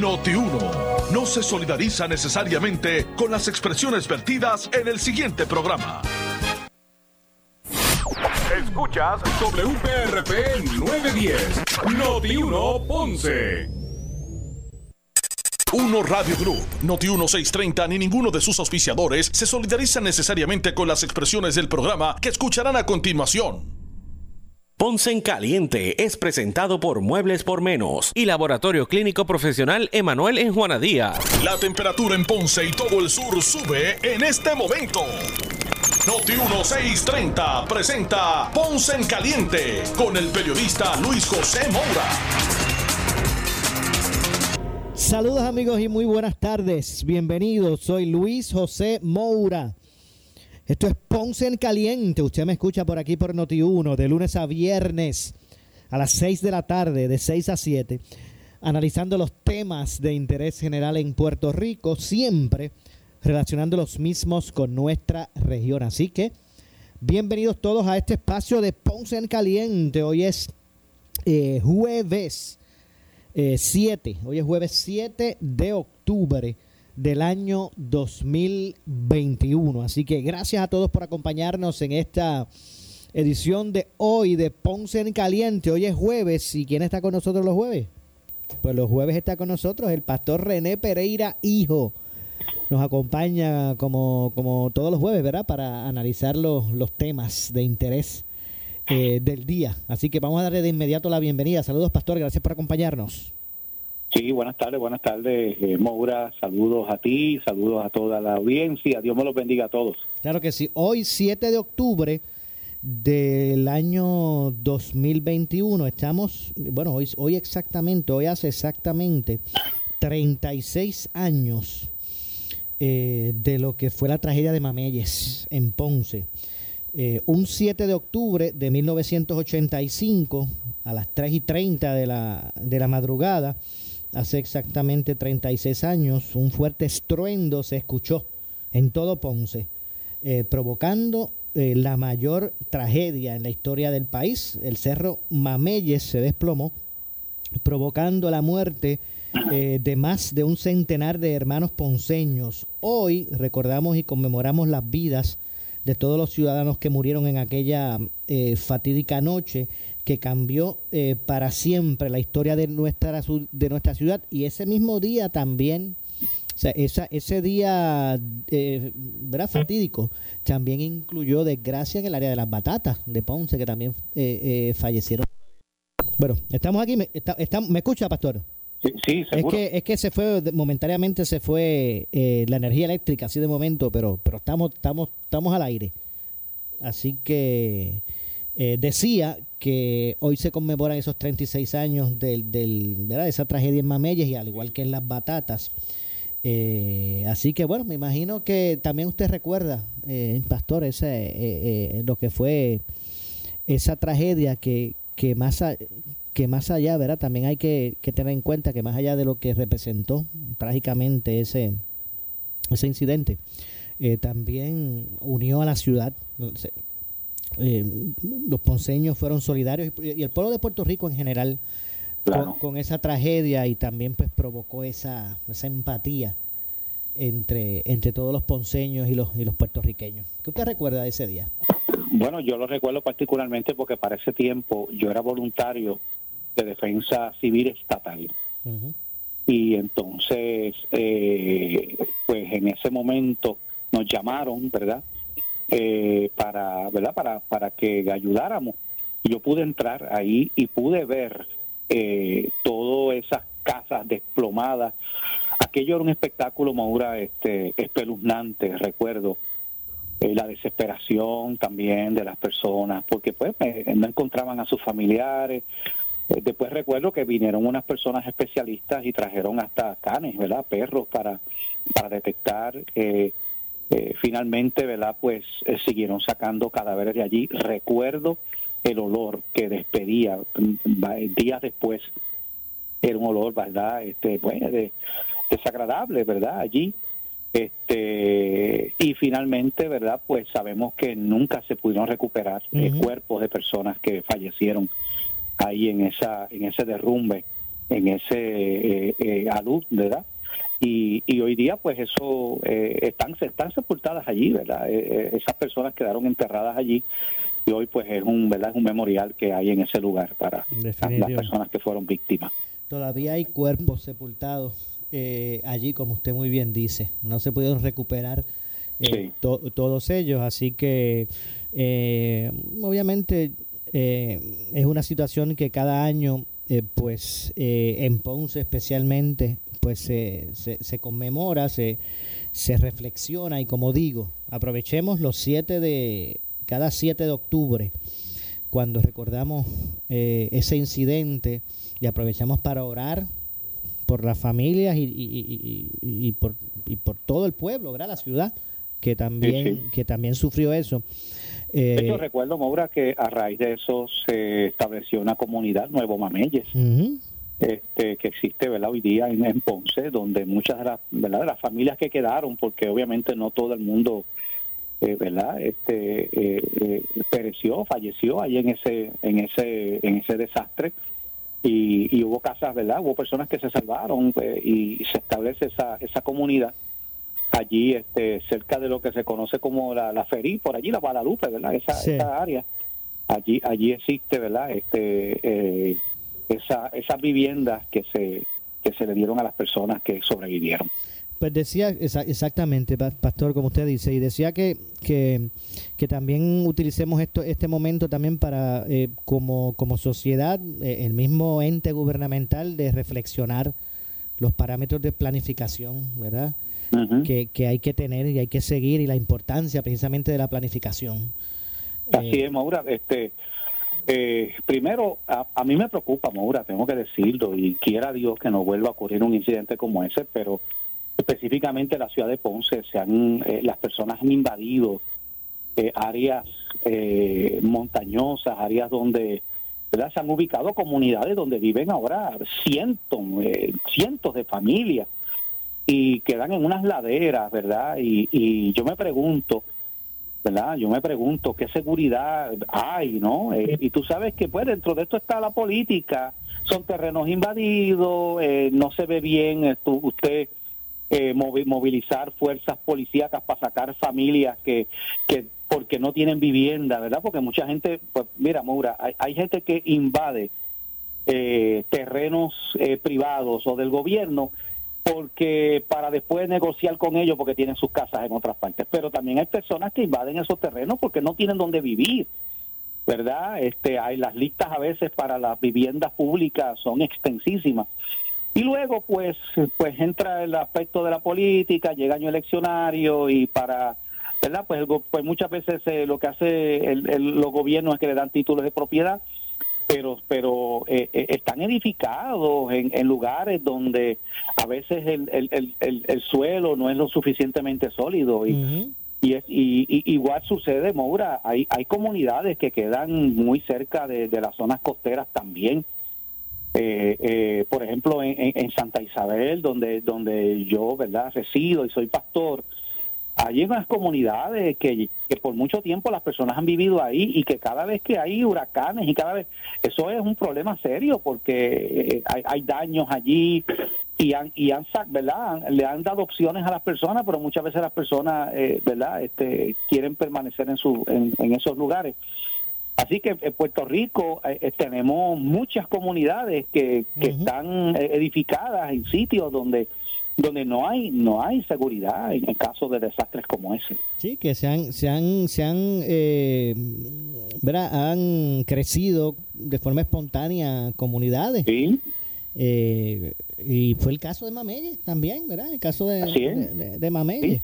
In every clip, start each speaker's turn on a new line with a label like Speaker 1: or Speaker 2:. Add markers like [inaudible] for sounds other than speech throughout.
Speaker 1: Noti 1 no se solidariza necesariamente con las expresiones vertidas en el siguiente programa.
Speaker 2: Escuchas sobre UPRP 910, Noti 1 Ponce.
Speaker 1: 1 Radio Group, Noti 1630 ni ninguno de sus auspiciadores se solidariza necesariamente con las expresiones del programa que escucharán a continuación.
Speaker 3: Ponce en Caliente es presentado por Muebles por Menos y Laboratorio Clínico Profesional Emanuel en Juanadía.
Speaker 1: La temperatura en Ponce y todo el sur sube en este momento. Noti 1630 presenta Ponce en Caliente con el periodista Luis José Moura.
Speaker 4: Saludos amigos y muy buenas tardes. Bienvenidos. Soy Luis José Moura. Esto es Ponce en Caliente. Usted me escucha por aquí por Noti1 de lunes a viernes a las 6 de la tarde, de 6 a 7, analizando los temas de interés general en Puerto Rico, siempre relacionando los mismos con nuestra región. Así que, bienvenidos todos a este espacio de Ponce en Caliente. Hoy es eh, jueves 7, eh, hoy es jueves 7 de octubre del año 2021. Así que gracias a todos por acompañarnos en esta edición de hoy de Ponce en Caliente. Hoy es jueves. ¿Y quién está con nosotros los jueves? Pues los jueves está con nosotros el pastor René Pereira, hijo. Nos acompaña como, como todos los jueves, ¿verdad? Para analizar los, los temas de interés eh, del día. Así que vamos a darle de inmediato la bienvenida. Saludos, pastor. Gracias por acompañarnos.
Speaker 5: Sí, buenas tardes, buenas tardes, eh. Saludos a ti, saludos a toda la audiencia. Dios me los bendiga a todos.
Speaker 4: Claro que sí. Hoy, 7 de octubre del año 2021, estamos, bueno, hoy, hoy exactamente, hoy hace exactamente 36 años eh, de lo que fue la tragedia de Mameyes en Ponce. Eh, un 7 de octubre de 1985, a las 3 y 30 de la, de la madrugada, hace exactamente 36 años, un fuerte estruendo se escuchó en todo Ponce, eh, provocando eh, la mayor tragedia en la historia del país. El cerro Mameyes se desplomó, provocando la muerte eh, de más de un centenar de hermanos ponceños. Hoy recordamos y conmemoramos las vidas de todos los ciudadanos que murieron en aquella fatídica noche que cambió eh, para siempre la historia de nuestra, de nuestra ciudad y ese mismo día también, o sea, esa, ese día, eh, ¿verdad? Fatídico, también incluyó desgracia en el área de las batatas de Ponce, que también eh, eh fallecieron. Bueno, estamos aquí, me, ¿me escucha, Pastor?
Speaker 5: Sí,
Speaker 4: Es que, es que se fue, momentáneamente se fue la energía eléctrica, así de momento, pero, pero estamos, estamos, estamos al aire. Así que decía que hoy se conmemoran esos 36 años del, del, ¿verdad? de esa tragedia en Mameyes y al igual que en las batatas. Eh, así que bueno, me imagino que también usted recuerda, eh, Pastor, ese, eh, eh, lo que fue esa tragedia que, que, más, que más allá, ¿verdad? También hay que, que, tener en cuenta que más allá de lo que representó trágicamente ese, ese incidente, también unió a la ciudad. Eh, los ponceños fueron solidarios y, el pueblo de Puerto Rico en general con, esa tragedia y también pues provocó esa, esa empatía entre, entre todos los ponceños y los, y los puertorriqueños. ¿Qué usted recuerda de ese día?
Speaker 5: Bueno, yo lo recuerdo particularmente porque para ese tiempo yo era voluntario de defensa civil estatal. Y entonces, eh, pues en ese momento nos llamaron, ¿verdad? Eh, para, ¿verdad? Para, para que ayudáramos. Yo pude entrar ahí y pude ver eh, todas esas casas desplomadas. Aquello era un espectáculo, Maura, este, espeluznante, recuerdo. Eh, la desesperación también de las personas, porque pues no encontraban a sus familiares. Eh, después recuerdo que vinieron unas personas especialistas y trajeron hasta canes, ¿verdad? Perros para, para detectar eh, finalmente, ¿verdad? Pues eh, siguieron sacando cadáveres de allí. Recuerdo el olor que despedía mm, días después. Era un olor, ¿verdad? Este, bueno, desagradable, ¿verdad? Allí. Este, y finalmente, ¿verdad? Pues sabemos que nunca se pudieron recuperar eh, cuerpos de personas que fallecieron ahí en esa en ese derrumbe en ese eh, alud, ¿verdad? Y, y, hoy día pues eso están están sepultadas allí verdad esas personas quedaron enterradas allí y hoy pues es un verdad es un memorial que hay en ese lugar para las personas que fueron víctimas.
Speaker 4: Todavía hay cuerpos sepultados allí como usted muy bien dice. No se pudieron recuperar todos ellos así que obviamente es una situación que cada año eh, pues eh, en Ponce especialmente, pues se, se, conmemora, se, se reflexiona y como digo, aprovechemos los 7 de, cada 7 de octubre, cuando recordamos eh, ese incidente y aprovechamos para orar por las familias y, y, y, por, y por todo el pueblo, ¿verdad? La ciudad que también, que también sufrió eso.
Speaker 5: Eh, recuerdo, Maura, que a raíz de eso se estableció una comunidad, Nuevo Mameyes, este, que existe ¿verdad? hoy día en, Ponce, donde muchas de las, ¿verdad? de las familias que quedaron, porque obviamente no todo el mundo eh, verdad este eh, eh, pereció falleció ahí en ese en ese en ese desastre y, y hubo casas verdad hubo personas que se salvaron y se establece esa esa comunidad allí este cerca de lo que se conoce como la, la Ferí, por allí la Guadalupe, ¿verdad? Esa, esa área. Allí allí existe, ¿verdad? Este eh, esa esas viviendas que se que se le dieron a las personas que sobrevivieron.
Speaker 4: Pues decía exactamente, pastor, como usted dice, y decía que, que, que también utilicemos esto, este momento también para, eh, como, como sociedad, eh, el mismo ente gubernamental, de reflexionar los parámetros de planificación, ¿verdad? que, hay que tener y hay que seguir y la importancia precisamente de la planificación.
Speaker 5: Así eh, es, Maura. Este, eh, primero, a, mí me preocupa, Maura, tengo que decirlo, y quiera Dios que no vuelva a ocurrir un incidente como ese, pero específicamente en la ciudad de Ponce, se han, eh, las personas han invadido áreas montañosas, áreas donde se han ubicado comunidades donde viven ahora cientos, cientos de familias y quedan en unas laderas, ¿verdad? Y, y yo me pregunto, ¿verdad? Yo me pregunto qué seguridad hay, ¿no? Eh, y tú sabes que pues dentro de esto está la política, son terrenos invadidos, eh, no se ve bien eh, usted movilizar fuerzas policíacas para sacar familias que, que porque no tienen vivienda, ¿verdad? Porque mucha gente, pues mira, Maura, hay, hay gente que invade terrenos privados o del gobierno porque para después negociar con ellos porque tienen sus casas en otras partes. Pero también hay personas que invaden esos terrenos porque no tienen dónde vivir, ¿verdad? Este, hay las listas a veces para las viviendas públicas son extensísimas. Y luego, pues, pues entra el aspecto de la política, llega año eleccionario y para, ¿verdad? Pues, pues muchas veces eh, lo que hace el, los gobiernos es que le dan títulos de propiedad pero pero eh, eh, están edificados en, lugares donde a veces el, el, el, el, suelo no es lo suficientemente sólido y, y, es, y, igual sucede Moura hay hay comunidades que quedan muy cerca de, las zonas costeras también. Eh, por ejemplo en, en, Santa Isabel donde donde yo verdad resido y soy pastor hay unas comunidades que, que, por mucho tiempo las personas han vivido ahí y que cada vez que hay huracanes y cada vez eso es un problema serio porque eh, hay, daños allí y han y han verdad le han dado opciones a las personas pero muchas veces las personas eh, verdad este quieren permanecer en su en, esos lugares. Así que en Puerto Rico eh, tenemos muchas comunidades que, que están edificadas en sitios donde donde no hay no hay seguridad en el caso de desastres como ese.
Speaker 4: Sí, que se han se han se han eh, han crecido de forma espontánea comunidades.
Speaker 5: Sí.
Speaker 4: Eh, y fue el caso de Mamelle también, ¿verdad? El caso de, de, Mamelle.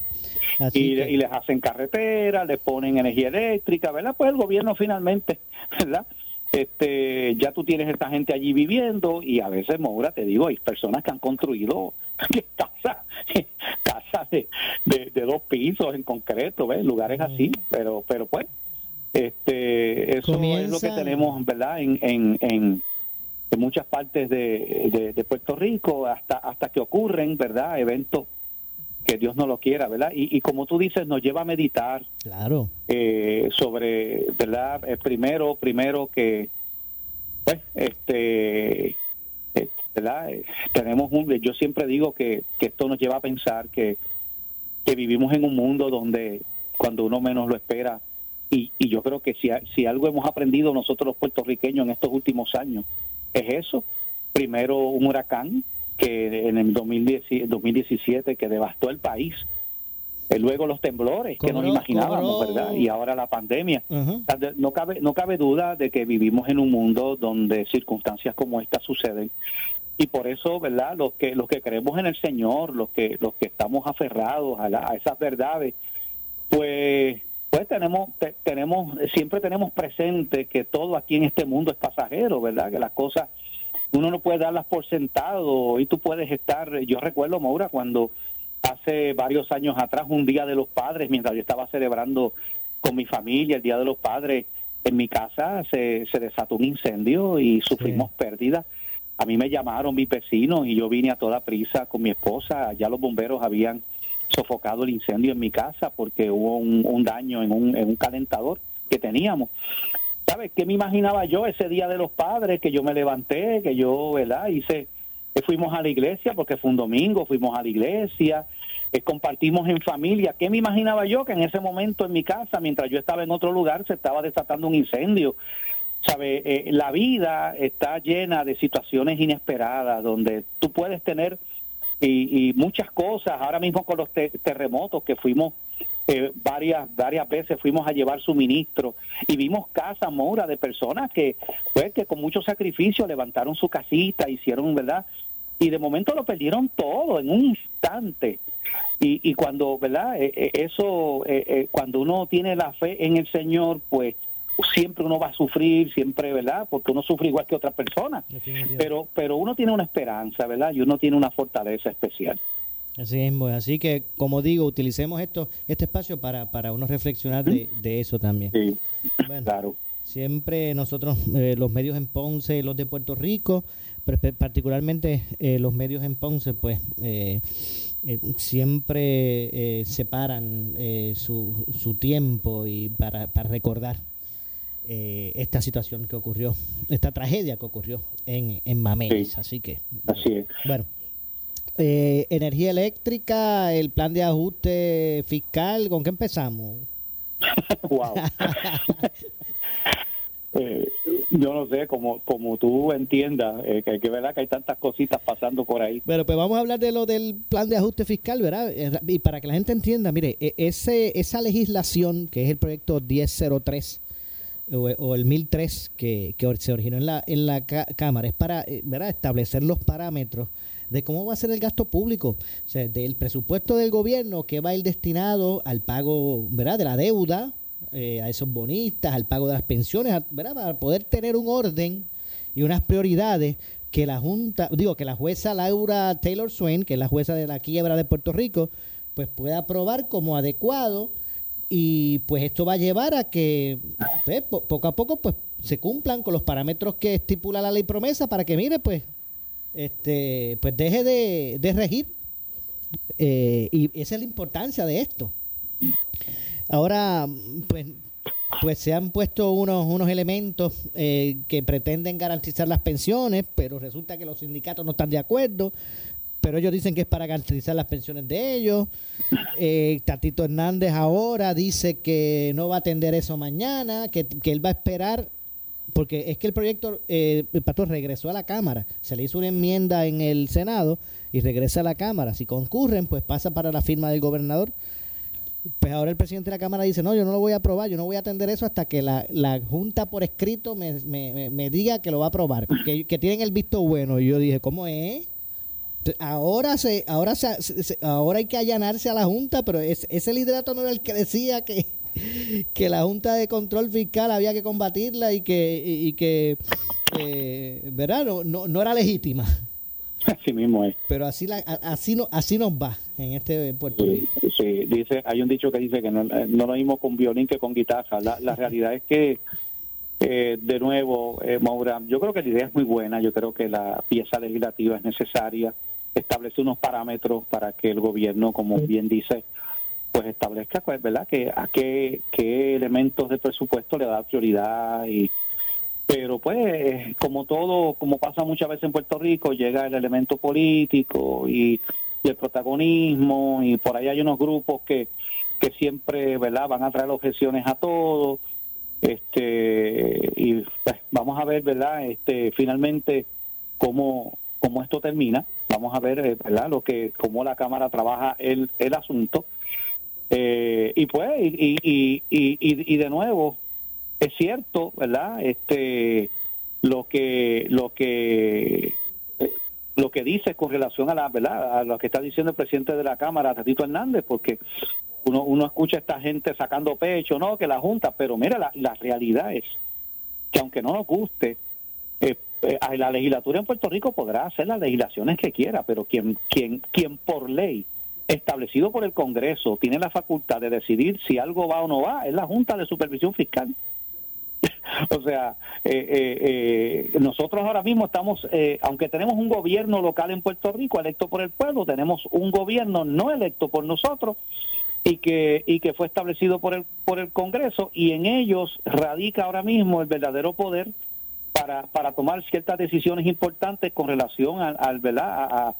Speaker 5: y, les hacen carreteras, les ponen energía eléctrica, ¿verdad? Pues el gobierno finalmente, [laughs] ¿verdad? Este, ya tú tienes esta gente allí viviendo y a veces, Moura, te digo, hay personas que han construido casas [laughs] casa de, de, dos pisos en concreto, ¿ves? lugares así, pero pero pues este eso es lo que tenemos, ¿verdad? En, en, en, muchas partes de, de, Puerto Rico hasta hasta que ocurren, ¿verdad? Eventos que Dios no lo quiera, ¿verdad? Y, y como tú dices, nos lleva a meditar.
Speaker 4: Claro.
Speaker 5: Eh, sobre, ¿verdad? Eh, primero, primero que, pues, este, ¿verdad? Eh, tenemos un, yo siempre digo que, que esto nos lleva a pensar que, que vivimos en un mundo donde cuando uno menos lo espera, y, y yo creo que si, si algo hemos aprendido nosotros los puertorriqueños en estos últimos años, es eso. Primero un huracán que en el 2017 que devastó el país. Eh, luego los temblores que no imaginábamos, ¿verdad? Y ahora la pandemia. No cabe no cabe duda de que vivimos en un mundo donde circunstancias como esta suceden y por eso, ¿verdad? Los que los que creemos en el Señor, los que los que estamos aferrados a, a esas verdades, pues pues tenemos tenemos siempre tenemos presente que todo aquí en este mundo es pasajero, ¿verdad? Que las cosas uno no puede darlas por sentado y tú puedes estar, yo recuerdo Maura cuando hace varios años atrás un día de los padres, mientras yo estaba celebrando con mi familia el día de los padres en mi casa se, se desató un incendio y sufrimos pérdidas a mí me llamaron mis vecinos y yo vine a toda prisa con mi esposa. Ya los bomberos habían sofocado el incendio en mi casa porque hubo un, daño en un, en un calentador que teníamos. ¿Sabes qué me imaginaba yo ese día de los padres? Que yo me levanté, que yo, ¿verdad? Hice, que fuimos a la iglesia porque fue un domingo, fuimos a la iglesia, eh, compartimos en familia. ¿Qué me imaginaba yo? Que en ese momento en mi casa, mientras yo estaba en otro lugar, se estaba desatando un incendio sabe eh, la vida está llena de situaciones inesperadas donde tú puedes tener y, muchas cosas ahora mismo con los terremotos que fuimos eh, varias varias veces fuimos a llevar suministro y vimos casas mora de personas que pues que con mucho sacrificio levantaron su casita hicieron verdad y de momento lo perdieron todo en un instante y, y cuando verdad eh, eso cuando uno tiene la fe en el Señor pues siempre uno va a sufrir, siempre, ¿verdad? Porque uno sufre igual que otra persona. Pero, pero uno tiene una esperanza, ¿verdad? Y uno tiene una fortaleza especial.
Speaker 4: Así es, así que como digo, utilicemos esto, este espacio para, para uno reflexionar de, eso también.
Speaker 5: Sí, claro.
Speaker 4: Siempre nosotros, eh, los medios en Ponce, los de Puerto Rico, particularmente eh, los medios en Ponce, pues eh, siempre separan su, su tiempo y para, para recordar eh, esta situación que ocurrió, esta tragedia que ocurrió en, en Así que,
Speaker 5: así es.
Speaker 4: bueno. Eh, energía eléctrica, el plan de ajuste fiscal, ¿con qué empezamos? [laughs]
Speaker 5: wow. [laughs] Eh, yo no sé, como, como tú entiendas, que, que verdad que hay tantas cositas pasando por ahí.
Speaker 4: Pero pues vamos a hablar de lo del plan de ajuste fiscal, ¿verdad? Y para que la gente entienda, mire, e, ese, esa legislación, que es el proyecto 1003, o, el 1003 que, que se originó en la, en la Cámara es para eh, ¿verdad? establecer los parámetros de cómo va a ser el gasto público, o sea, del presupuesto del gobierno que va a ir destinado al pago ¿verdad? de la deuda, eh, a esos bonistas, al pago de las pensiones, ¿verdad? para poder tener un orden y unas prioridades que la Junta, digo, que la jueza Laura Taylor Swain, que es la jueza de la quiebra de Puerto Rico, pues pueda aprobar como adecuado y pues esto va a llevar a que pues, poco a poco pues se cumplan con los parámetros que estipula la ley promesa para que mire pues este pues deje de, regir eh, y esa es la importancia de esto ahora pues pues se han puesto unos unos elementos eh, que pretenden garantizar las pensiones pero resulta que los sindicatos no están de acuerdo pero ellos dicen que es para garantizar las pensiones de ellos. Eh, Tatito Hernández ahora dice que no va a atender eso mañana, que, él va a esperar, porque es que el proyecto, eh, el pastor regresó a la Cámara, se le hizo una enmienda en el Senado y regresa a la Cámara. Si concurren, pues pasa para la firma del gobernador. Pues ahora el presidente de la Cámara dice, no, yo no lo voy a aprobar, yo no voy a atender eso hasta que la, la Junta por escrito me, me, me, diga que lo va a aprobar, que, que tienen el visto bueno. Y yo dije, ¿cómo es? Ahora se, ahora se, ahora hay que allanarse a la Junta, pero ese liderato no era el que decía que, que la Junta de Control Fiscal había que combatirla y que, y, que eh, ¿verdad? No, no, era legítima.
Speaker 5: Así mismo es.
Speaker 4: Pero así la, así no, así nos va en este Puerto Rico.
Speaker 5: Sí, dice, hay un dicho que dice que no, no lo mismo con violín que con guitarra. La, la realidad es que eh, de nuevo, eh, Maura, yo creo que la idea es muy buena, yo creo que la pieza legislativa es necesaria establece unos parámetros para que el gobierno, como bien dice, pues establezca, pues, ¿verdad?, que a qué, qué elementos de presupuesto le da prioridad y pero pues como todo, como pasa muchas veces en Puerto Rico, llega el elemento político y, el protagonismo y por ahí hay unos grupos que, que siempre, ¿verdad? Van a traer objeciones a todo. Este, y pues, vamos a ver, ¿verdad? Este, finalmente cómo, cómo esto termina. Vamos a ver, eh, ¿verdad? Lo que, cómo la Cámara trabaja el, el asunto. Eh, y pues, y, y, y, y, de nuevo, es cierto, ¿verdad? Este, lo que, lo que, lo que dice con relación a la, ¿verdad? A lo que está diciendo el presidente de la Cámara, Tatito Hernández, porque uno, uno escucha a esta gente sacando pecho, no, que la Junta, pero mira, la, la realidad es que aunque no nos guste, eh, eh, la legislatura en Puerto Rico podrá hacer las legislaciones que quiera, pero quien, quien, quien por ley establecido por el Congreso tiene la facultad de decidir si algo va o no va es la Junta de Supervisión Fiscal. [laughs] o sea, eh, eh, nosotros ahora mismo estamos, aunque tenemos un gobierno local en Puerto Rico electo por el pueblo, tenemos un gobierno no electo por nosotros y que y que fue establecido por el por el Congreso y en ellos radica ahora mismo el verdadero poder para, para tomar ciertas decisiones importantes con relación al, ¿verdad? A,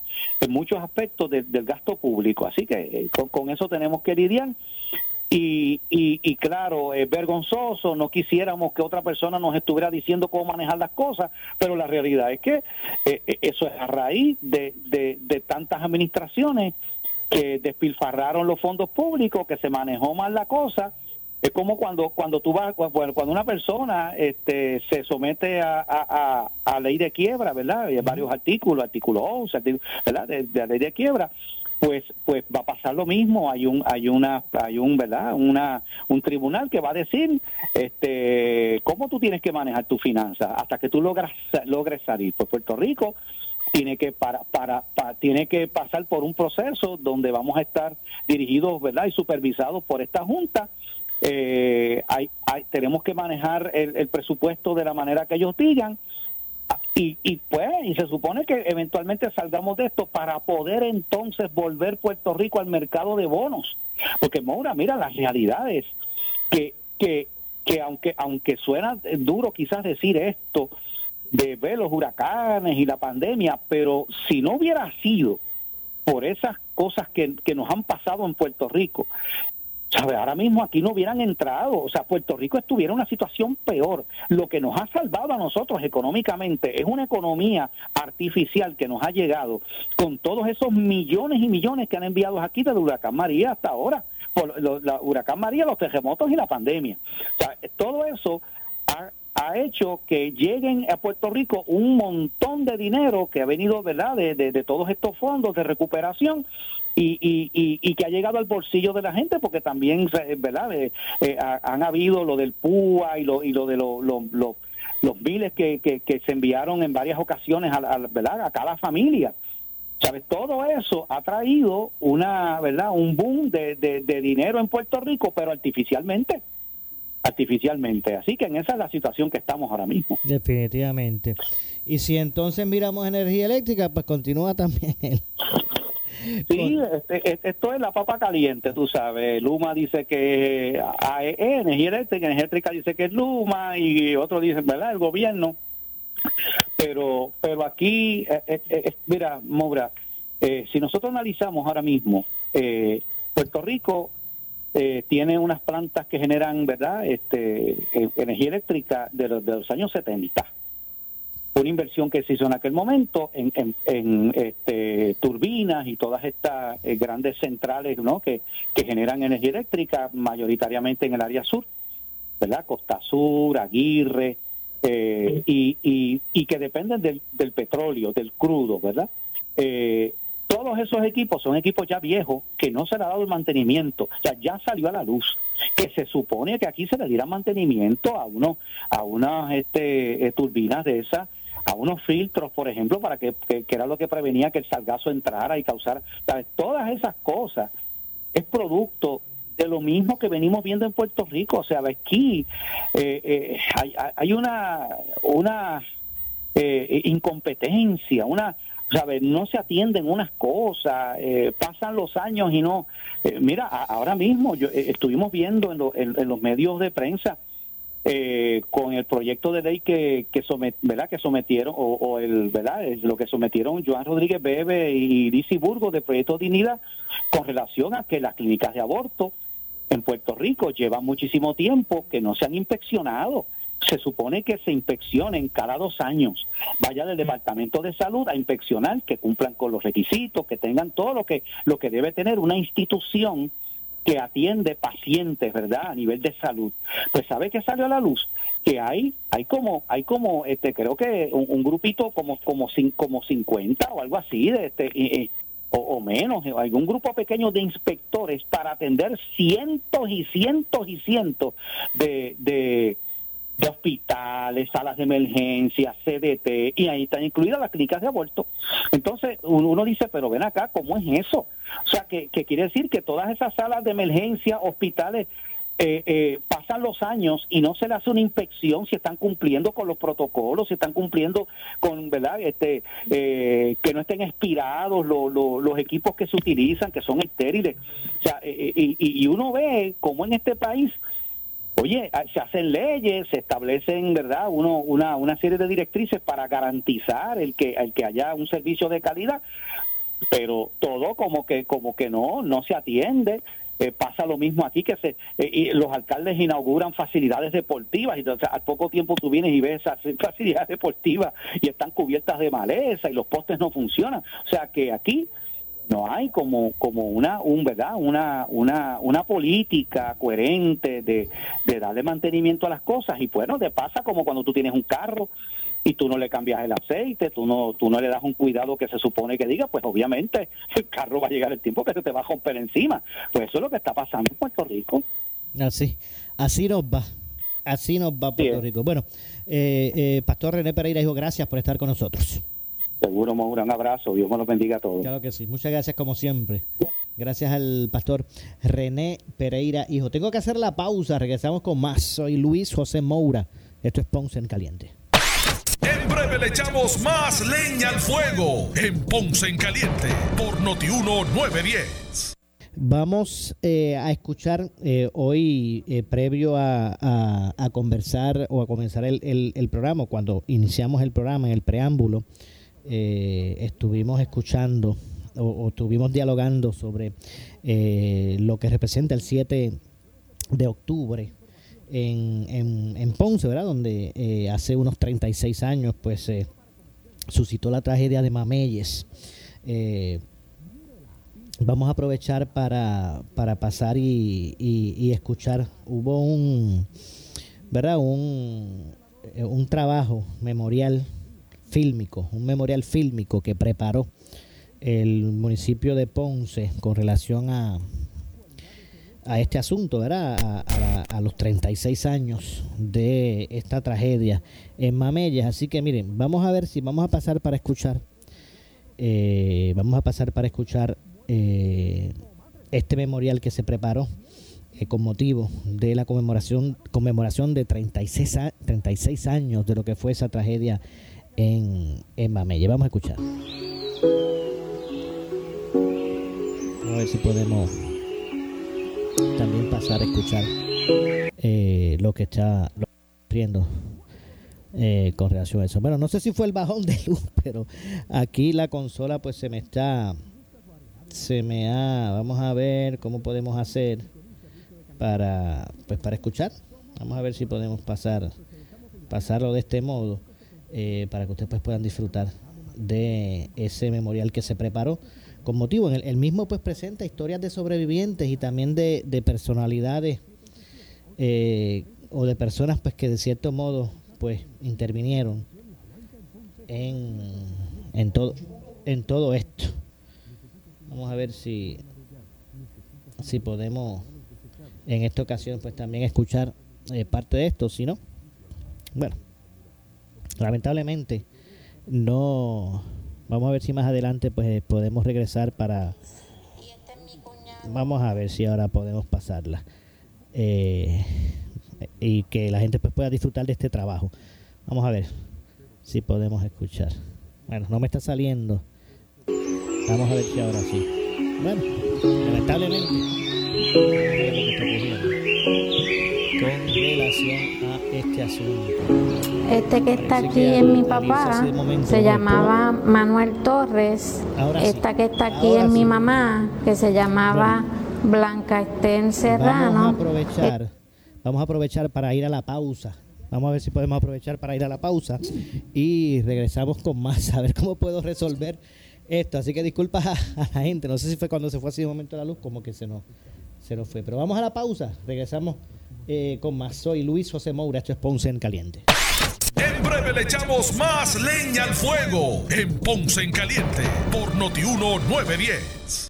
Speaker 5: muchos aspectos del gasto público. Así que eh, con, eso tenemos que lidiar. Y, y, claro, es vergonzoso, no quisiéramos que otra persona nos estuviera diciendo cómo manejar las cosas, pero la realidad es que eh, eh, eso es a raíz de, de, de tantas administraciones que despilfarraron los fondos públicos, que se manejó mal la cosa es como cuando cuando tú vas cuando una persona este se somete a, a, a, ley de quiebra verdad hay varios artículos artículo 11 verdad de, la ley de quiebra pues pues va a pasar lo mismo. Hay un hay una hay un verdad una un tribunal que va a decir este cómo tú tienes que manejar tu finanza hasta que tú logras logres salir pues Puerto Rico tiene que para, para, para, tiene que pasar por un proceso donde vamos a estar dirigidos verdad y supervisados por esta junta eh, hay, tenemos que manejar el, presupuesto de la manera que ellos digan. Y, y pues y se supone que eventualmente salgamos de esto para poder entonces volver Puerto Rico al mercado de bonos. Porque Moura mira las realidades que que que aunque aunque suena duro quizás decir esto de ver los huracanes y la pandemia pero si no hubiera sido por esas cosas que, que nos han pasado en Puerto Rico ¿Sabe? Ahora mismo aquí no hubieran entrado, o sea, Puerto Rico estuviera en una situación peor. Lo que nos ha salvado a nosotros económicamente es una economía artificial que nos ha llegado con todos esos millones y millones que han enviado aquí desde huracán María hasta ahora, por la huracán María, los terremotos y la pandemia. O sea, todo eso ha, hecho que lleguen a Puerto Rico un montón de dinero que ha venido, ¿verdad?, de, todos estos fondos de recuperación y, y, que ha llegado al bolsillo de la gente porque también verdad eh, eh, han habido lo del PUA y lo y lo de los miles que, se enviaron en varias ocasiones a, ¿verdad? a cada familia. Sabes todo eso ha traído una verdad un boom de, dinero en Puerto Rico pero artificialmente artificialmente así que en esa es la situación que estamos ahora mismo
Speaker 4: definitivamente y si entonces miramos energía eléctrica pues continúa también el
Speaker 5: Sí, este, este, esto es la papa caliente, tú sabes. Luma dice que AEE, energía eléctrica, energía eléctrica dice que es Luma y otros dicen, ¿verdad? El gobierno. Pero, pero aquí, eh, eh, eh, mira, Mobra, si nosotros analizamos ahora mismo, Puerto Rico tiene unas plantas que generan, ¿verdad? Este, energía eléctrica de los, de los años 70 una inversión que se hizo en aquel momento en, en, este, turbinas y todas estas eh, grandes centrales ¿no? que, que generan energía eléctrica mayoritariamente en el área sur, ¿verdad? Costa Sur, Aguirre, eh, y, y, y, que dependen del, del, petróleo, del crudo, ¿verdad? Eh, todos esos equipos son equipos ya viejos que no se le ha dado el mantenimiento, o sea, ya salió a la luz. Que se supone que aquí se le diera mantenimiento a uno a unas este, turbinas de esas a unos filtros, por ejemplo, para que, era lo que prevenía que el salgazo entrara y causara, todas esas cosas es producto de lo mismo que venimos viendo en Puerto Rico, o sea, aquí eh, eh, hay, una una eh, incompetencia, una ¿sabes? No se atienden unas cosas, pasan los años y no. mira, ahora mismo yo, estuvimos viendo en, en, los medios de prensa eh, con el proyecto de ley que, que, ¿verdad? que sometieron, o, el, ¿verdad? Es lo que sometieron Joan Rodríguez Bebe y Lizzy Burgo de Proyecto Dignidad con relación a que las clínicas de aborto en Puerto Rico llevan muchísimo tiempo que no se han inspeccionado. Se supone que se inspeccionen cada dos años. Vaya del Departamento de Salud a inspeccionar que cumplan con los requisitos, que tengan todo lo que, lo que debe tener una institución que atiende pacientes, ¿verdad? A nivel de salud. Pues sabe que salió a la luz que hay hay como hay como este creo que un, grupito como como como 50 o algo así de este o, o, menos, algún grupo pequeño de inspectores para atender cientos y cientos y cientos de, de, de hospitales, salas de emergencia, CDT, y ahí están incluidas las clínicas de aborto. Entonces uno dice, pero ven acá, ¿cómo es eso? O sea, que, que quiere decir que todas esas salas de emergencia, hospitales, eh, eh, pasan los años y no se le hace una inspección si están cumpliendo con los protocolos, si están cumpliendo con, ¿verdad? Este, eh, que no estén expirados los equipos que se utilizan, que son estériles. O sea, y, y uno ve cómo en este país oye, ah, se hacen leyes, se establecen, ¿verdad?, Uno, una, una serie de directrices para garantizar el que, el que haya un servicio de calidad, pero todo como que, como que no, no se atiende. Eh, pasa lo mismo aquí que se eh, los alcaldes inauguran facilidades deportivas y entonces al poco tiempo tú vienes y ves esas [laughs] facilidades deportivas y están cubiertas de maleza y los postes no funcionan o sea que aquí no hay como como una un verdad una una una política coherente de, de darle mantenimiento a las cosas y bueno te pasa como cuando tú tienes un carro y tú no le cambias el aceite, tú no, tú no le das un cuidado que se supone que diga, pues obviamente [laughs] el carro va a llegar el tiempo que se te va a romper encima. Pues eso es lo que está pasando en Puerto Rico.
Speaker 4: Así, así nos va. Así nos va Puerto Rico. Bueno, eh, eh, Pastor René Pereira, dijo gracias por estar con nosotros.
Speaker 5: Seguro, Maura, un abrazo. Dios me los bendiga a todos.
Speaker 4: Claro que sí. Muchas gracias, como siempre. Gracias al pastor René Pereira, hijo. Tengo que hacer la pausa. Regresamos con más. Soy Luis José Moura. Esto es Ponce en Caliente.
Speaker 1: En breve le echamos más leña al fuego en Ponce en Caliente por Notiuno 910.
Speaker 4: Vamos eh, a escuchar eh, hoy, eh, previo a, conversar o a comenzar el, el programa, cuando iniciamos el programa, en el preámbulo, eh, estuvimos escuchando o, estuvimos dialogando sobre eh, lo que representa el 7 de octubre en, en, Ponce, ¿verdad? Donde eh, hace unos 36 años pues se suscitó la tragedia de Mameyes. vamos a aprovechar para, para pasar y, y, escuchar. Hubo un, ¿verdad? Un, un trabajo memorial fílmico, un memorial fílmico que preparó el municipio de Ponce con relación a, a este asunto, ¿verdad? A, los 36 años de esta tragedia en Mameyes. Así que miren, vamos a ver si vamos a pasar para escuchar, eh, vamos a pasar para escuchar eh, este memorial que se preparó eh, con motivo de la conmemoración, conmemoración de 36, 36 años de lo que fue esa tragedia en, en Mameye. Vamos a escuchar. A ver si podemos también pasar a escuchar eh, lo que está ocurriendo eh, con relación a eso. Bueno, no sé si fue el bajón de luz, [laughs] pero aquí la consola pues se me está, se me ha, vamos a ver cómo podemos hacer para, pues para escuchar. Vamos a ver si podemos pasar, pasarlo de este modo. Eh, para que ustedes pues, puedan disfrutar de ese memorial que se preparó con motivo. En el, mismo pues presenta historias de sobrevivientes y también de, personalidades eh, o de personas pues que de cierto modo pues intervinieron en, en todo en todo esto. Vamos a ver si si podemos en esta ocasión pues también escuchar eh, parte de esto, si no, bueno, lamentablemente no vamos a ver si más adelante pues podemos regresar para vamos a ver si ahora podemos pasarla eh, y que la gente pues pueda disfrutar de este trabajo. Vamos a ver si podemos escuchar. Bueno no me está saliendo. Vamos a ver si ahora sí. Bueno lamentablemente con relación a este asunto.
Speaker 6: Este que está aquí es mi papá, se llamaba Manuel Torres. Esta que está aquí es mi mamá, que se llamaba Blanca Estén Serrano.
Speaker 4: Vamos a aprovechar, vamos a aprovechar para ir a la pausa. Vamos a ver si podemos aprovechar para ir a la pausa y regresamos con más, a ver cómo puedo resolver esto. Así que disculpas a, la gente, no sé si fue cuando se fue así un momento la luz, como que se nos, se nos fue. Pero vamos a la pausa, regresamos eh, con más. Soy Luis José Moura, esto es Ponce en Caliente.
Speaker 1: En breve le echamos más leña al fuego en Ponce en Caliente por Notiuno 910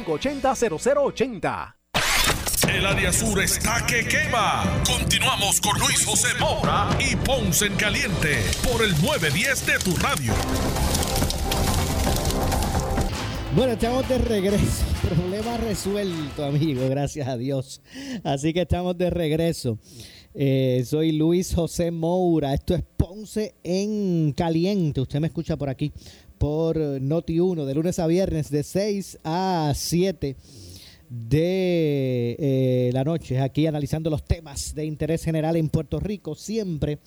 Speaker 7: 580-0080.
Speaker 1: El área sur está que quema. Continuamos con Luis José Moura y Ponce en Caliente por el 910 de tu radio.
Speaker 4: Bueno, estamos de regreso. [laughs] Problema resuelto, amigo, gracias a Dios. Así que estamos de regreso. Eh, soy Luis José Moura. Esto es Ponce en Caliente. Usted me escucha por aquí, por Noti 1, de lunes a viernes, de 6 a 7 de eh, la noche, aquí analizando los temas de interés general en Puerto Rico, siempre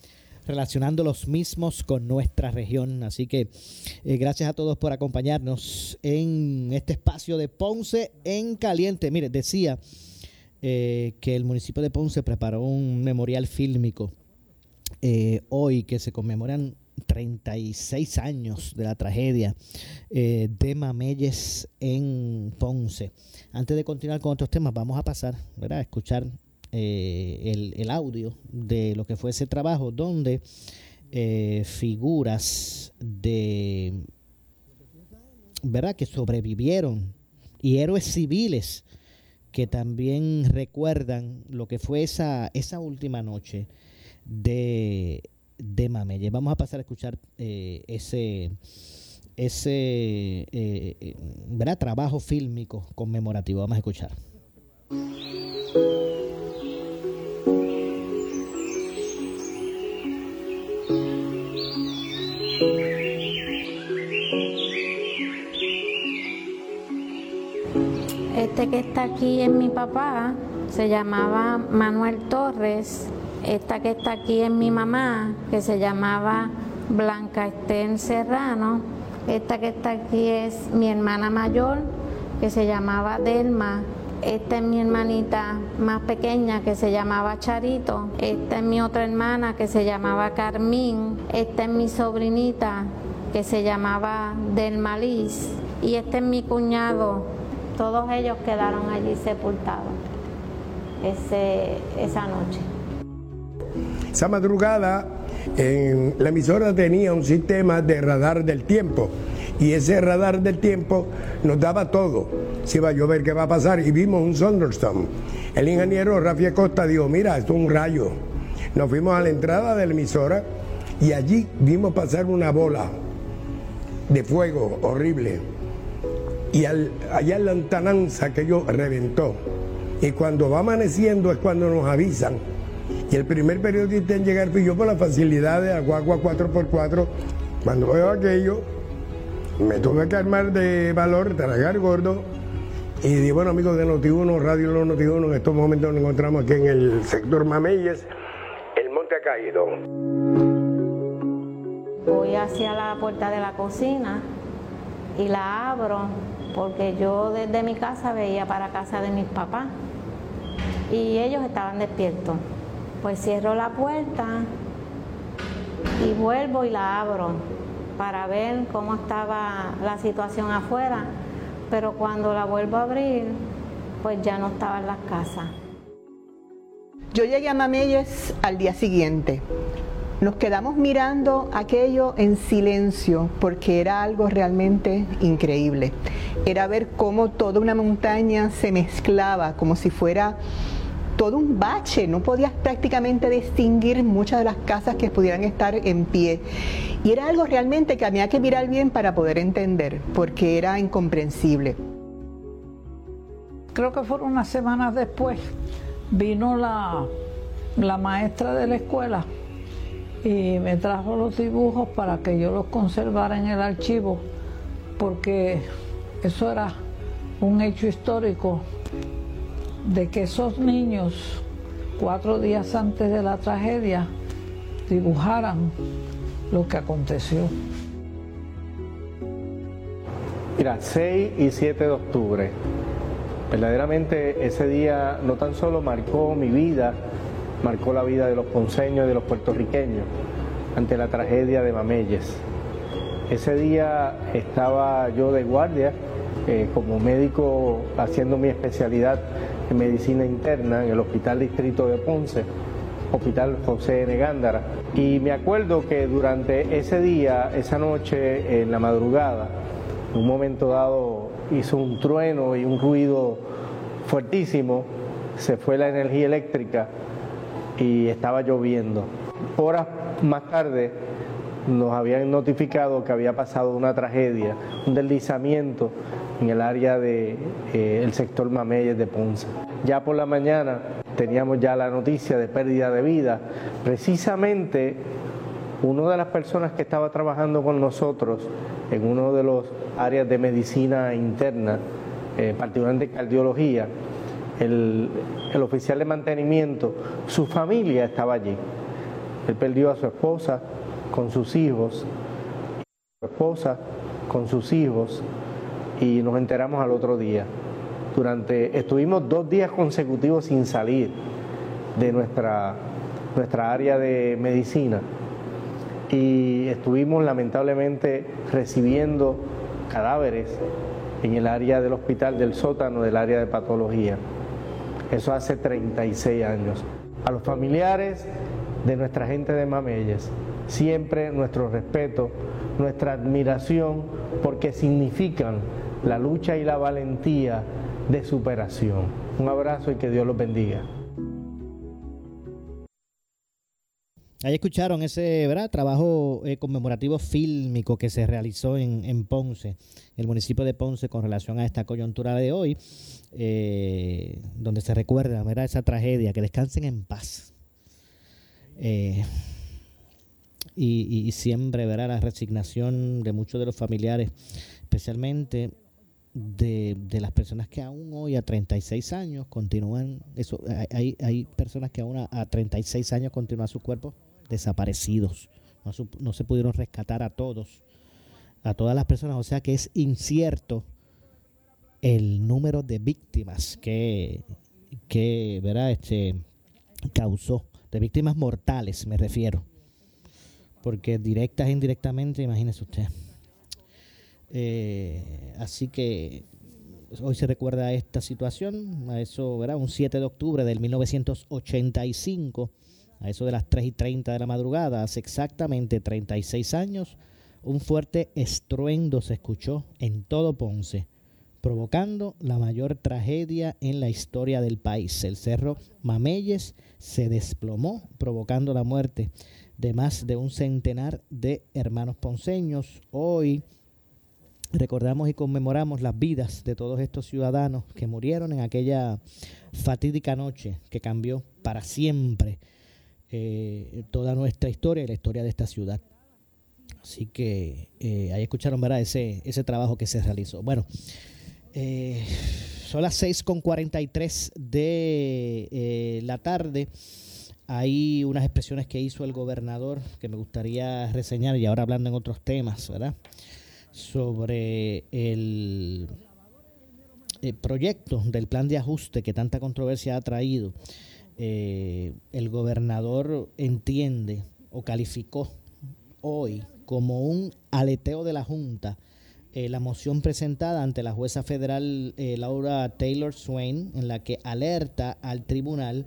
Speaker 4: relacionando los mismos con nuestra región. Así que eh, gracias a todos por acompañarnos en este espacio de Ponce en Caliente. Mire, decía eh, que el municipio de Ponce preparó un memorial fílmico hoy que se conmemoran 36 años de la tragedia de Mameyes en Ponce. Antes de continuar con otros temas, vamos a pasar a escuchar eh, el, audio de lo que fue ese trabajo, donde eh, figuras de, ¿verdad?, que sobrevivieron y héroes civiles que también recuerdan lo que fue esa, esa última noche de, de Mamelle. Vamos a pasar a escuchar eh, ese ese eh, eh, trabajo fílmico conmemorativo. Vamos a escuchar.
Speaker 6: Este que está aquí es mi papá, se llamaba Manuel Torres. Esta que está aquí es mi mamá, que se llamaba Blanca Estén Serrano esta que está aquí es mi hermana mayor, que se llamaba Delma. Esta es mi hermanita más pequeña que se llamaba Charito. Esta es mi otra hermana que se llamaba Carmín. Esta es mi sobrinita que se llamaba Delma Liz. Y este es mi cuñado. Todos ellos quedaron allí sepultados ese, esa noche.
Speaker 8: Esa madrugada en la emisora tenía un sistema de radar del tiempo y ese radar del tiempo nos daba todo. si va a llover, qué va a pasar, y vimos un thunderstorm. El ingeniero Rafi Costa dijo, mira, esto es un rayo. Nos fuimos a la entrada de la emisora y allí vimos pasar una bola de fuego horrible. Y allá en la antananza aquello reventó. Y cuando va amaneciendo es cuando nos avisan. Y el primer periodista en llegar fui yo por la facilidad de Aguagua 4x4. Cuando veo aquello, me tuve que armar de valor, tragar gordo. Y di, bueno, amigos de Noti1, Radio Los Noti1, en estos momentos nos encontramos aquí en el sector Mameyes. El monte ha caído.
Speaker 6: Voy hacia la puerta de la cocina y la abro porque yo desde mi casa veía para casa de mis papás y ellos estaban despiertos. Pues cierro la puerta y vuelvo y la abro para ver cómo estaba la situación afuera, pero cuando la vuelvo a abrir, pues ya no estaba en las casas.
Speaker 9: Yo llegué a Mameyes al día siguiente. Nos quedamos mirando aquello en silencio porque era algo realmente increíble. Era ver cómo toda una montaña se mezclaba como si fuera todo un bache, no podías prácticamente distinguir muchas de las casas que pudieran estar en pie. Y era algo realmente que había que mirar bien para poder entender, porque era incomprensible.
Speaker 10: Creo que fueron unas semanas después, vino la, la maestra de la escuela y me trajo los dibujos para que yo los conservara en el archivo, porque eso era un hecho histórico de que esos niños, cuatro días antes de la tragedia, dibujaran lo que aconteció.
Speaker 11: Mira, 6 y 7 de octubre. Verdaderamente ese día no tan solo marcó mi vida, marcó la vida de los ponceños y de los puertorriqueños ante la tragedia de Mameyes. Ese día estaba yo de guardia eh, como médico haciendo mi especialidad en medicina interna en el Hospital Distrito de Ponce, Hospital José N. Gándara. Y me acuerdo que durante ese día, esa noche, en la madrugada, en un momento dado hizo un trueno y un ruido fuertísimo, se fue la energía eléctrica y estaba lloviendo. Horas más tarde nos habían notificado que había pasado una tragedia, un deslizamiento en el área del de, eh, sector Mameyes de Ponce. Ya por la mañana teníamos ya la noticia de pérdida de vida. Precisamente una de las personas que estaba trabajando con nosotros en uno de los áreas de medicina interna, eh, particularmente cardiología, el, el oficial de mantenimiento, su familia estaba allí. Él perdió a su esposa con sus hijos, su esposa con sus hijos, y nos enteramos al otro día. Durante, estuvimos dos días consecutivos sin salir de nuestra, nuestra área de medicina y estuvimos lamentablemente recibiendo cadáveres en el área del hospital del sótano del área de patología. Eso hace 36 años. A los familiares de nuestra gente de Mameyes, siempre nuestro respeto, nuestra admiración, porque significan la lucha y la valentía de superación. Un abrazo y que Dios los bendiga.
Speaker 4: Ahí escucharon ese trabajo eh, conmemorativo fílmico que se realizó en, Ponce, el municipio de Ponce, con relación a esta coyuntura de hoy, eh, donde se recuerda ¿verdad? esa tragedia, que descansen en paz. Eh, y, y, siempre verá la resignación de muchos de los familiares, especialmente de, de, las personas que aún hoy a 36 años continúan, eso hay, hay personas que aún a, a 36 años continúan sus cuerpos desaparecidos. No, no, se pudieron rescatar a todos, a todas las personas, o sea que es incierto el número de víctimas que, que ¿verdad? Este, causó, de víctimas mortales me refiero, porque directas e indirectamente, imagínese usted. Eh, así que hoy se recuerda esta situación, a eso, ¿verdad? Un 7 de octubre del 1985, a eso de las 3 y 30 de la madrugada, hace exactamente 36 años, un fuerte estruendo se escuchó en todo Ponce provocando la mayor tragedia en la historia del país. El cerro Mameyes se desplomó, provocando la muerte de más de un centenar de hermanos ponceños. Hoy recordamos y conmemoramos las vidas de todos estos ciudadanos que murieron en aquella fatídica noche que cambió para siempre eh, toda nuestra historia y la historia de esta ciudad. Así que eh, ahí escucharon ¿verdad? Ese, ese trabajo que se realizó. Bueno, eh, son las 6.43 de la tarde. Hay unas expresiones que hizo el gobernador que me gustaría reseñar y ahora hablando en otros temas, ¿verdad? Sobre el, el proyecto del plan de ajuste que tanta controversia ha traído. Eh, el gobernador entiende o calificó hoy como un aleteo de la Junta eh, la moción presentada ante la jueza federal eh, Laura Taylor Swain, en la que alerta al tribunal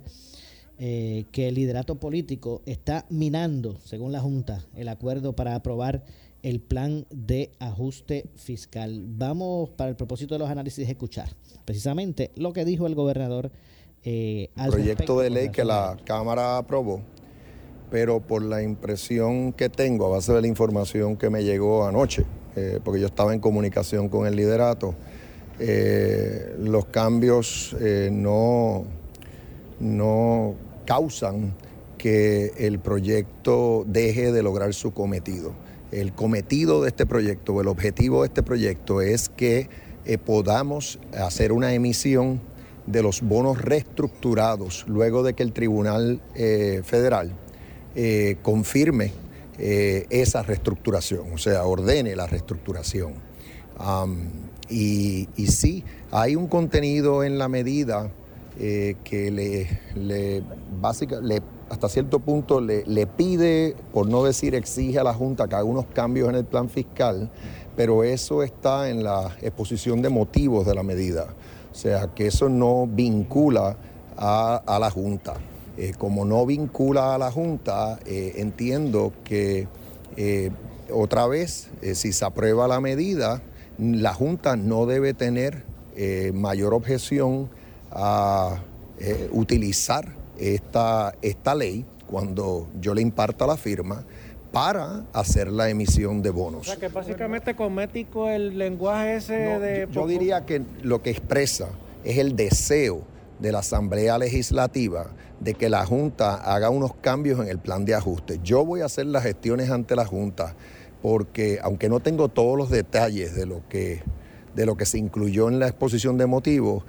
Speaker 4: eh, que el liderato político está minando, según la Junta, el acuerdo para aprobar el plan de ajuste fiscal. Vamos, para el propósito de los análisis, a escuchar precisamente lo que dijo el gobernador.
Speaker 12: Eh, al proyecto de ley que la Cámara aprobó, pero por la impresión que tengo a base de la información que me llegó anoche, eh, porque yo estaba en comunicación con el liderato, eh, los cambios eh, no, no causan que el proyecto deje de lograr su cometido. El cometido de este proyecto, el objetivo de este proyecto es que podamos hacer una emisión de los bonos reestructurados luego de que el Tribunal Federal confirme eh, esa reestructuración, o sea, ordene la reestructuración. y, sí, hay un contenido en la medida eh, que le, le, le, hasta cierto punto le, pide, por no decir exige a la Junta que haga unos cambios en el plan fiscal, pero eso está en la exposición de motivos de la medida. O sea, que eso no vincula a, a la Junta. Eh, como no vincula a la Junta, eh, entiendo que eh, otra vez, si se aprueba la medida, la Junta no debe tener mayor objeción a utilizar esta, esta ley cuando yo le imparta la firma para hacer la emisión de bonos.
Speaker 13: O sea, que básicamente cosmético el lenguaje ese de...
Speaker 12: yo diría que lo que expresa es el deseo de la Asamblea Legislativa de que la Junta haga unos cambios en el plan de ajuste. Yo voy a hacer las gestiones ante la Junta porque aunque no tengo todos los detalles de lo que, de lo que se incluyó en la exposición de motivos,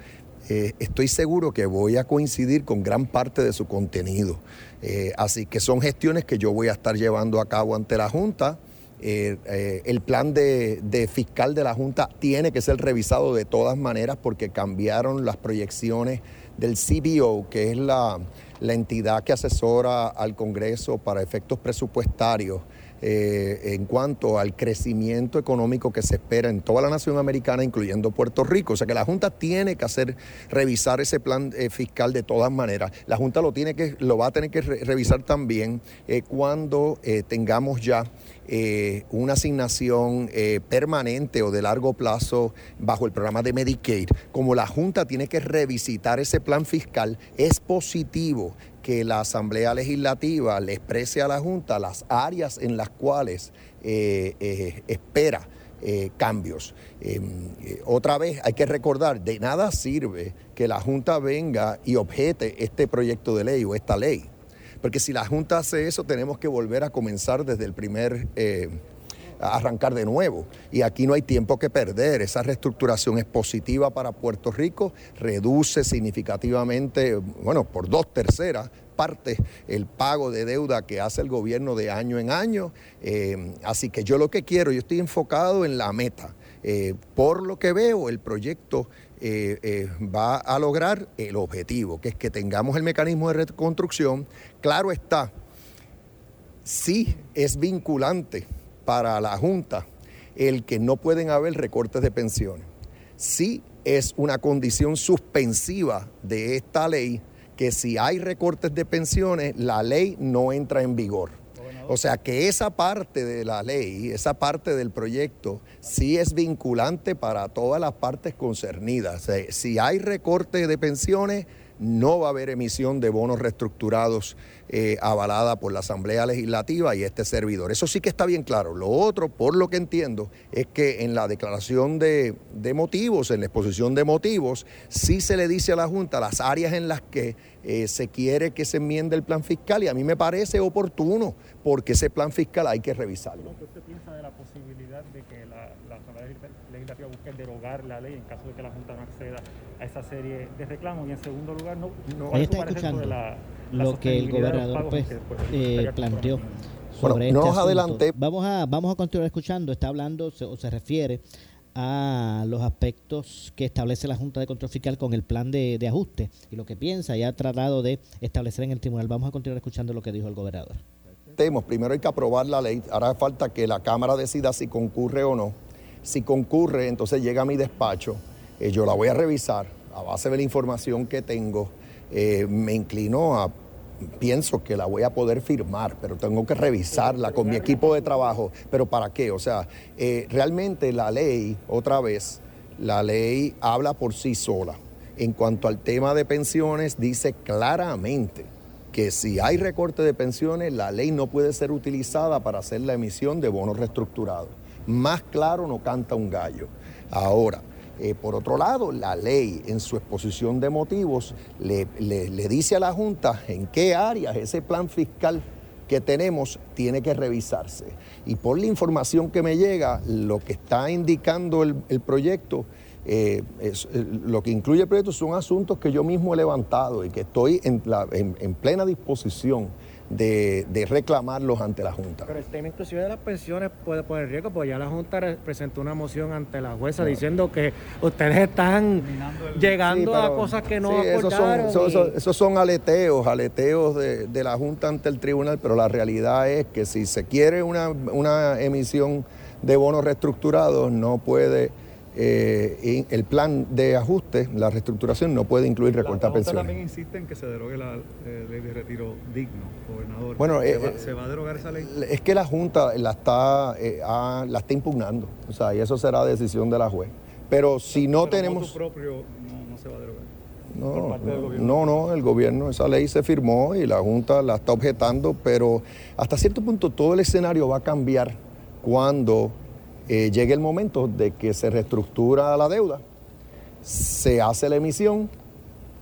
Speaker 12: eh, estoy seguro que voy a coincidir con gran parte de su contenido. Eh, así que son gestiones que yo voy a estar llevando a cabo ante la Junta. Eh, el plan de, de, fiscal de la Junta tiene que ser revisado de todas maneras porque cambiaron las proyecciones del CBO, que es la, entidad que asesora al Congreso para efectos presupuestarios eh, en cuanto al crecimiento económico que se espera en toda la nación americana, incluyendo Puerto Rico. O sea que la Junta tiene que hacer, revisar ese plan eh, fiscal de todas maneras. La Junta lo, tiene que, lo va a tener que revisar también eh, cuando tengamos ya una asignación permanente o de largo plazo bajo el programa de Medicaid, como la Junta tiene que revisitar ese plan fiscal, es positivo que la Asamblea Legislativa le exprese a la Junta las áreas en las cuales eh, espera cambios. Em, otra vez hay que recordar, de nada sirve que la Junta venga y objete este proyecto de ley o esta ley porque si la Junta hace eso, tenemos que volver a comenzar desde el primer... Arrancar de nuevo. Y aquí no hay tiempo que perder. Esa reestructuración es positiva para Puerto Rico, reduce significativamente, bueno, por dos terceras partes el pago de deuda que hace el gobierno de año en año. Eh, así que yo lo que quiero, yo estoy enfocado en la meta. Eh, por lo que veo, el proyecto eh, va a lograr el objetivo, que es que tengamos el mecanismo de reconstrucción. Claro está, sí es vinculante para la Junta el que no pueden haber recortes de pensiones. Sí es una condición suspensiva de esta ley que si hay recortes de pensiones, la ley no entra en vigor. O sea que esa parte de la ley, esa parte del proyecto, sí es vinculante para todas las partes concernidas. si hay recorte de pensiones, no va a haber emisión de bonos reestructurados eh, avalada por la Asamblea Legislativa y este servidor. Eso sí que está bien claro. Lo otro, por lo que entiendo, es que en la declaración de, motivos, en la exposición de motivos, sí se le dice a la Junta las áreas en las que eh, se quiere que se enmiende el plan fiscal y a mí me parece oportuno porque ese plan fiscal hay que revisarlo.
Speaker 14: ¿Qué usted piensa de la posibilidad de que Asamblea Legislativa busque derogar la ley en caso de que la Junta no acceda a esa serie de reclamos? Y en segundo lugar, no,
Speaker 4: no está escuchando lo que el gobernador pues, eh, planteó sobre
Speaker 12: bueno,
Speaker 4: este
Speaker 12: adelante.
Speaker 4: Vamos a, vamos a continuar escuchando. Está hablando o se refiere a los aspectos que establece la Junta de Control Fiscal con el plan de, ajuste y lo que piensa y ha tratado de establecer en el tribunal. Vamos a continuar escuchando lo que dijo el gobernador.
Speaker 12: Primero hay que aprobar la ley, ahora falta que la Cámara decida si concurre o no. Si concurre, entonces llega a mi despacho, eh, yo la voy a revisar a base de la información que tengo eh, me inclino a pienso que la voy a poder firmar, pero tengo que revisarla con mi equipo de trabajo. ¿Pero para qué? O sea, eh, realmente la ley, otra vez, la ley habla por sí sola. En cuanto al tema de pensiones, dice claramente que si hay recorte de pensiones, la ley no puede ser utilizada para hacer la emisión de bonos reestructurados. Más claro no canta un gallo. Ahora, eh, por otro lado, la ley en su exposición de motivos le, dice a la Junta en qué áreas ese plan fiscal que tenemos tiene que revisarse. Y por la información que me llega, lo que está indicando el, proyecto, eh, eh, lo que incluye el proyecto son asuntos que yo mismo he levantado y que estoy en plena disposición de, reclamarlos ante la Junta.
Speaker 13: Pero el tema inclusive de las pensiones puede poner riesgo, porque ya la Junta presentó una moción ante la jueza diciendo que ustedes están llegando a cosas que no acordaron.
Speaker 12: Esos son, aleteos, aleteos de, la Junta ante el tribunal, pero la realidad es que si se quiere una, una emisión de bonos reestructurados, no puede eh, el plan de ajuste, la reestructuración, no puede incluir recortar pensiones.
Speaker 14: también insiste en que se derogue la eh, ley de retiro digno, gobernador.
Speaker 12: Bueno,
Speaker 14: eh, ¿Se, va, a derogar esa ley?
Speaker 12: Es que la Junta la está, la está impugnando, o sea, y eso será decisión de la juez. Pero si no tenemos...
Speaker 14: propio no, se va a derogar.
Speaker 12: No, no, no, el gobierno, esa ley se firmó y la Junta la está objetando, pero hasta cierto punto todo el escenario va a cambiar cuando eh, llegue el momento de que se reestructura la deuda, se hace la emisión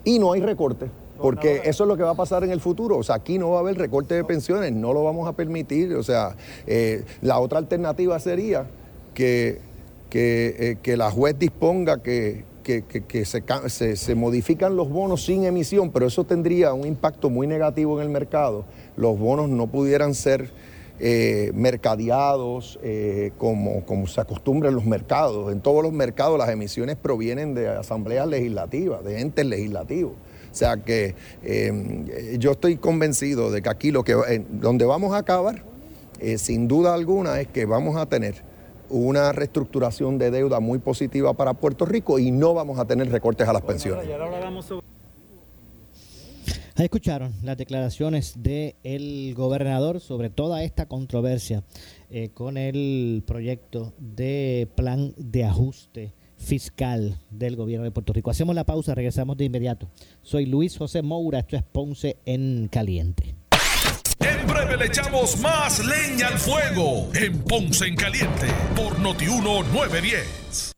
Speaker 12: y no hay recorte. Porque eso es lo que va a pasar en el futuro. O sea, aquí no va a haber recorte de pensiones, no lo vamos a permitir. O sea, eh, la otra alternativa sería que, que, eh, la juez disponga que, se, se, modifican los bonos sin emisión, pero eso tendría un impacto muy negativo en el mercado. Los bonos no pudieran ser eh, mercadeados eh, como, como se acostumbra en los mercados. En todos los mercados las emisiones provienen de asambleas legislativas, de entes legislativos. O sea que eh, yo estoy convencido de que aquí lo que donde vamos a acabar, sin duda alguna, es que vamos a tener una reestructuración de deuda muy positiva para Puerto Rico y no vamos a tener recortes a las pensiones.
Speaker 4: Escucharon las declaraciones del gobernador sobre toda esta controversia eh, con el proyecto de plan de ajuste fiscal del gobierno de Puerto Rico. Hacemos la pausa, regresamos de inmediato. Soy Luis José Moura, esto es Ponce en Caliente.
Speaker 1: En breve le echamos más leña al fuego en Ponce en Caliente por Notiuno 910.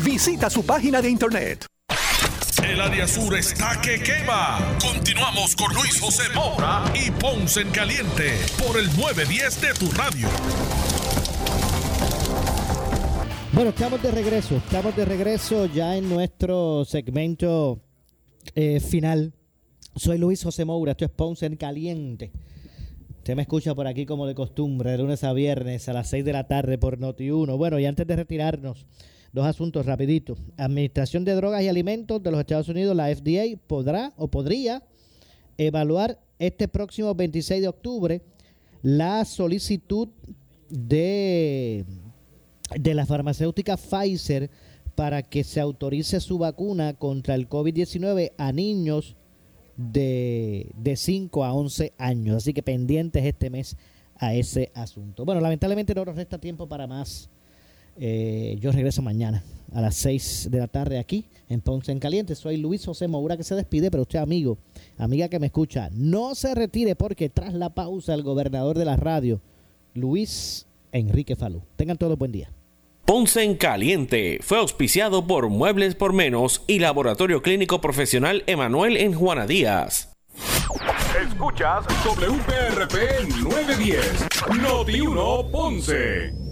Speaker 15: Visita su página de internet.
Speaker 1: El área sur está que quema. Continuamos con Luis José Moura y Ponce en Caliente por el 910 de tu radio.
Speaker 4: Bueno, estamos de regreso. Estamos de regreso ya en nuestro segmento eh, final. Soy Luis José Moura, esto es Ponce en Caliente. Usted me escucha por aquí como de costumbre, de lunes a viernes a las 6 de la tarde por Noti1. Bueno, y antes de retirarnos, dos asuntos rapiditos. Administración de Drogas y Alimentos de los Estados Unidos, la FDA, podrá o podría evaluar este próximo 26 de octubre la solicitud de, de la farmacéutica Pfizer para que se autorice su vacuna contra el COVID-19 a niños de, de 5 a 11 años. Así que pendientes este mes a ese asunto. Bueno, lamentablemente no nos resta tiempo para más. Eh, yo regreso mañana a las 6 de la tarde aquí en Ponce en Caliente. Soy Luis José Moura que se despide, pero usted amigo, amiga que me escucha, no se retire porque tras la pausa el gobernador de la radio, Luis Enrique Falú. Tengan todos buen día.
Speaker 3: Ponce en Caliente fue auspiciado por Muebles por Menos y Laboratorio Clínico Profesional Emanuel en Juana Díaz.
Speaker 2: Escuchas WPRP 910, Noti 1 Ponce.